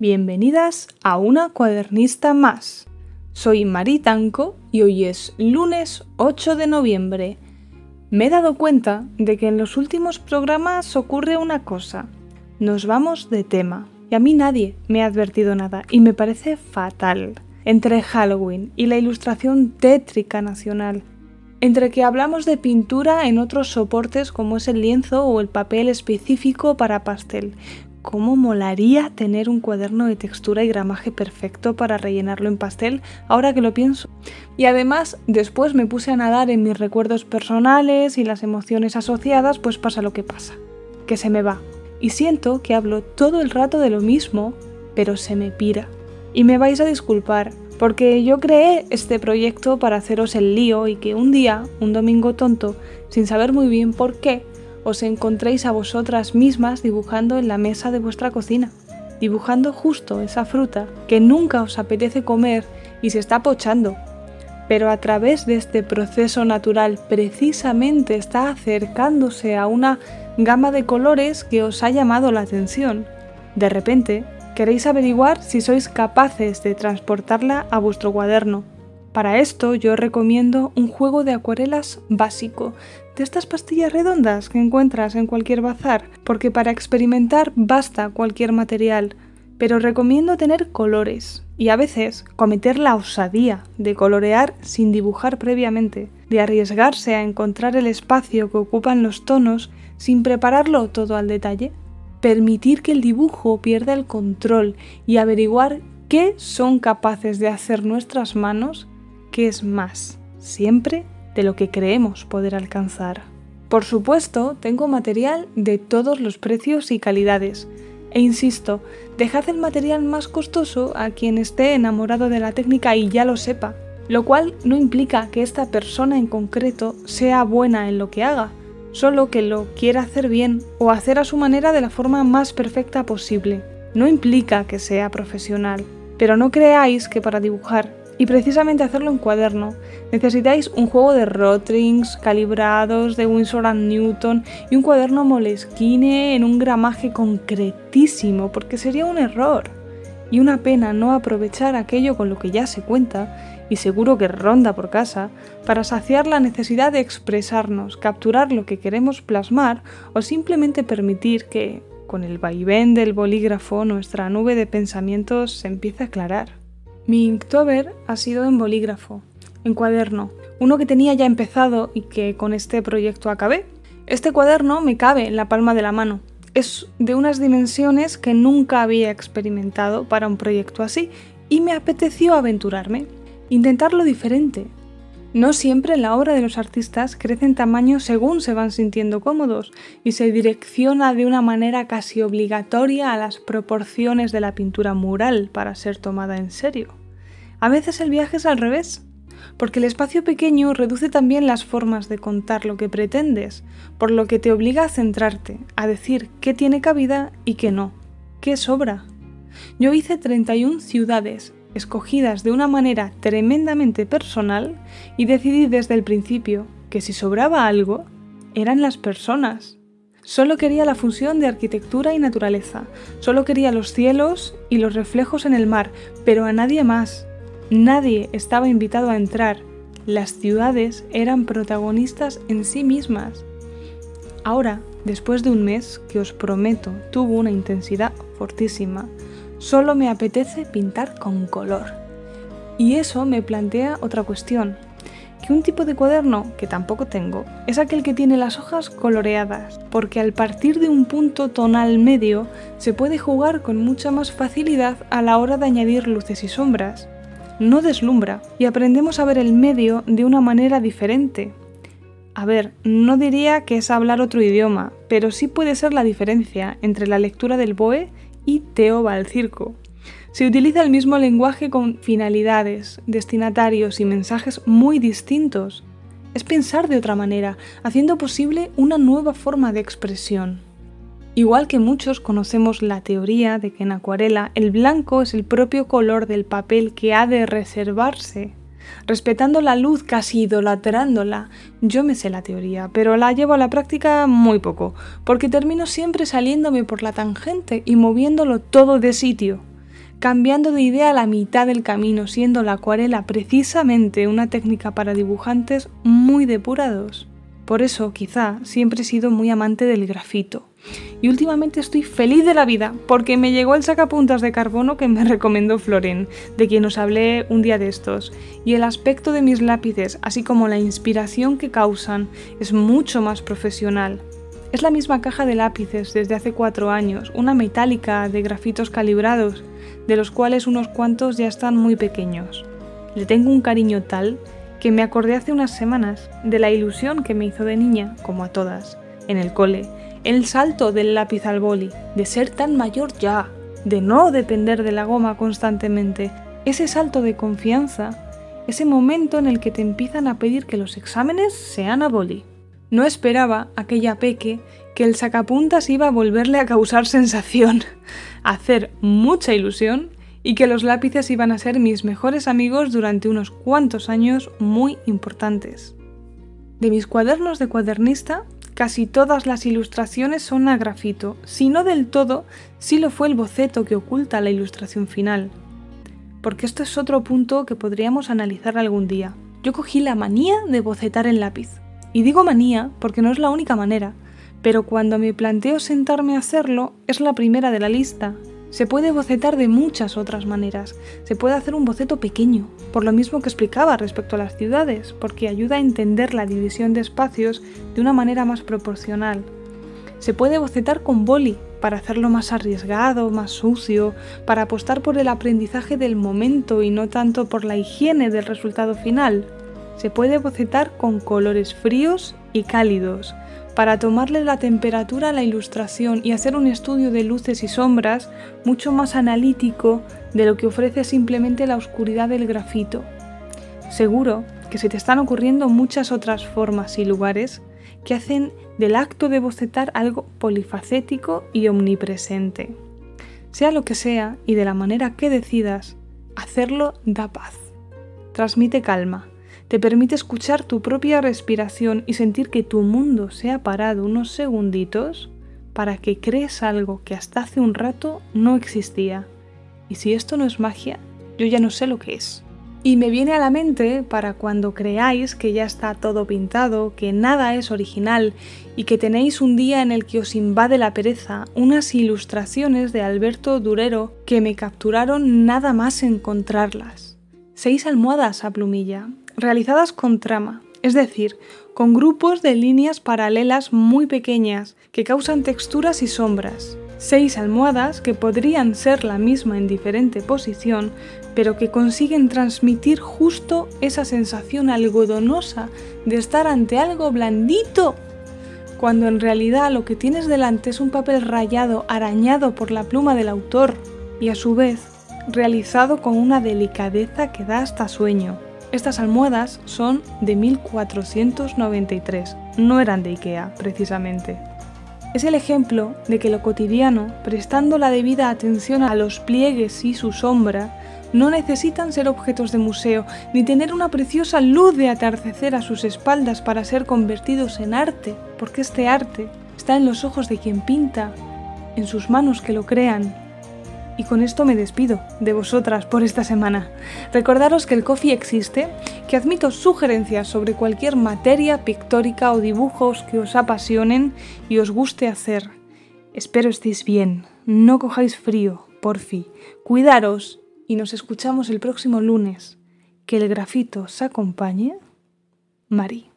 Bienvenidas a una cuadernista más. Soy Mari Tanco y hoy es lunes 8 de noviembre. Me he dado cuenta de que en los últimos programas ocurre una cosa. Nos vamos de tema. Y a mí nadie me ha advertido nada y me parece fatal. Entre Halloween y la ilustración tétrica nacional, entre que hablamos de pintura en otros soportes como es el lienzo o el papel específico para pastel, ¿Cómo molaría tener un cuaderno de textura y gramaje perfecto para rellenarlo en pastel ahora que lo pienso? Y además, después me puse a nadar en mis recuerdos personales y las emociones asociadas, pues pasa lo que pasa, que se me va. Y siento que hablo todo el rato de lo mismo, pero se me pira. Y me vais a disculpar, porque yo creé este proyecto para haceros el lío y que un día, un domingo tonto, sin saber muy bien por qué, os encontréis a vosotras mismas dibujando en la mesa de vuestra cocina, dibujando justo esa fruta que nunca os apetece comer y se está pochando, pero a través de este proceso natural precisamente está acercándose a una gama de colores que os ha llamado la atención. De repente, queréis averiguar si sois capaces de transportarla a vuestro cuaderno. Para esto yo recomiendo un juego de acuarelas básico, de estas pastillas redondas que encuentras en cualquier bazar, porque para experimentar basta cualquier material, pero recomiendo tener colores y a veces cometer la osadía de colorear sin dibujar previamente, de arriesgarse a encontrar el espacio que ocupan los tonos sin prepararlo todo al detalle, permitir que el dibujo pierda el control y averiguar qué son capaces de hacer nuestras manos, es más, siempre de lo que creemos poder alcanzar. Por supuesto, tengo material de todos los precios y calidades. E insisto, dejad el material más costoso a quien esté enamorado de la técnica y ya lo sepa, lo cual no implica que esta persona en concreto sea buena en lo que haga, solo que lo quiera hacer bien o hacer a su manera de la forma más perfecta posible. No implica que sea profesional, pero no creáis que para dibujar y precisamente hacerlo en cuaderno. Necesitáis un juego de Rotrings calibrados de Winsor and Newton y un cuaderno Moleskine en un gramaje concretísimo, porque sería un error. Y una pena no aprovechar aquello con lo que ya se cuenta, y seguro que ronda por casa, para saciar la necesidad de expresarnos, capturar lo que queremos plasmar o simplemente permitir que, con el vaivén del bolígrafo, nuestra nube de pensamientos se empiece a aclarar. Mi Inktober ha sido en bolígrafo, en cuaderno, uno que tenía ya empezado y que con este proyecto acabé. Este cuaderno me cabe en la palma de la mano. Es de unas dimensiones que nunca había experimentado para un proyecto así y me apeteció aventurarme, intentarlo diferente, no siempre la obra de los artistas crece en tamaño según se van sintiendo cómodos y se direcciona de una manera casi obligatoria a las proporciones de la pintura mural para ser tomada en serio. A veces el viaje es al revés, porque el espacio pequeño reduce también las formas de contar lo que pretendes, por lo que te obliga a centrarte, a decir qué tiene cabida y qué no, qué sobra. Yo hice 31 ciudades escogidas de una manera tremendamente personal y decidí desde el principio que si sobraba algo, eran las personas. Solo quería la fusión de arquitectura y naturaleza, solo quería los cielos y los reflejos en el mar, pero a nadie más. Nadie estaba invitado a entrar. Las ciudades eran protagonistas en sí mismas. Ahora, después de un mes que os prometo tuvo una intensidad fortísima, Solo me apetece pintar con color. Y eso me plantea otra cuestión, que un tipo de cuaderno, que tampoco tengo, es aquel que tiene las hojas coloreadas, porque al partir de un punto tonal medio se puede jugar con mucha más facilidad a la hora de añadir luces y sombras. No deslumbra y aprendemos a ver el medio de una manera diferente. A ver, no diría que es hablar otro idioma, pero sí puede ser la diferencia entre la lectura del BOE y Teo va al circo. Se utiliza el mismo lenguaje con finalidades, destinatarios y mensajes muy distintos. Es pensar de otra manera, haciendo posible una nueva forma de expresión. Igual que muchos conocemos la teoría de que en acuarela el blanco es el propio color del papel que ha de reservarse respetando la luz, casi idolatrándola. Yo me sé la teoría, pero la llevo a la práctica muy poco, porque termino siempre saliéndome por la tangente y moviéndolo todo de sitio. cambiando de idea a la mitad del camino, siendo la acuarela precisamente una técnica para dibujantes muy depurados. Por eso, quizá, siempre he sido muy amante del grafito. Y últimamente estoy feliz de la vida porque me llegó el sacapuntas de carbono que me recomendó Floren, de quien os hablé un día de estos. Y el aspecto de mis lápices, así como la inspiración que causan, es mucho más profesional. Es la misma caja de lápices desde hace cuatro años, una metálica de grafitos calibrados, de los cuales unos cuantos ya están muy pequeños. Le tengo un cariño tal que me acordé hace unas semanas de la ilusión que me hizo de niña, como a todas, en el cole, el salto del lápiz al boli, de ser tan mayor ya, de no depender de la goma constantemente, ese salto de confianza, ese momento en el que te empiezan a pedir que los exámenes sean a boli. No esperaba aquella peque que el sacapuntas iba a volverle a causar sensación, a hacer mucha ilusión y que los lápices iban a ser mis mejores amigos durante unos cuantos años muy importantes. De mis cuadernos de cuadernista, casi todas las ilustraciones son a grafito, si no del todo, sí lo fue el boceto que oculta la ilustración final. Porque esto es otro punto que podríamos analizar algún día. Yo cogí la manía de bocetar en lápiz. Y digo manía porque no es la única manera, pero cuando me planteo sentarme a hacerlo es la primera de la lista, se puede bocetar de muchas otras maneras. Se puede hacer un boceto pequeño, por lo mismo que explicaba respecto a las ciudades, porque ayuda a entender la división de espacios de una manera más proporcional. Se puede bocetar con boli, para hacerlo más arriesgado, más sucio, para apostar por el aprendizaje del momento y no tanto por la higiene del resultado final. Se puede bocetar con colores fríos y cálidos, para tomarle la temperatura a la ilustración y hacer un estudio de luces y sombras mucho más analítico de lo que ofrece simplemente la oscuridad del grafito. Seguro que se te están ocurriendo muchas otras formas y lugares que hacen del acto de bocetar algo polifacético y omnipresente. Sea lo que sea y de la manera que decidas, hacerlo da paz. Transmite calma, te permite escuchar tu propia respiración y sentir que tu mundo se ha parado unos segunditos para que crees algo que hasta hace un rato no existía. Y si esto no es magia, yo ya no sé lo que es. Y me viene a la mente para cuando creáis que ya está todo pintado, que nada es original y que tenéis un día en el que os invade la pereza, unas ilustraciones de Alberto Durero que me capturaron nada más encontrarlas. Seis almohadas a plumilla, realizadas con trama, es decir, con grupos de líneas paralelas muy pequeñas que causan texturas y sombras. Seis almohadas que podrían ser la misma en diferente posición, pero que consiguen transmitir justo esa sensación algodonosa de estar ante algo blandito, cuando en realidad lo que tienes delante es un papel rayado, arañado por la pluma del autor, y a su vez realizado con una delicadeza que da hasta sueño. Estas almohadas son de 1493, no eran de Ikea, precisamente. Es el ejemplo de que lo cotidiano, prestando la debida atención a los pliegues y su sombra, no necesitan ser objetos de museo, ni tener una preciosa luz de atardecer a sus espaldas para ser convertidos en arte, porque este arte está en los ojos de quien pinta, en sus manos que lo crean, y con esto me despido de vosotras por esta semana. Recordaros que el coffee existe, que admito sugerencias sobre cualquier materia pictórica o dibujos que os apasionen y os guste hacer. Espero estéis bien, no cojáis frío, porfi, cuidaros y nos escuchamos el próximo lunes. Que el grafito os acompañe. Mari.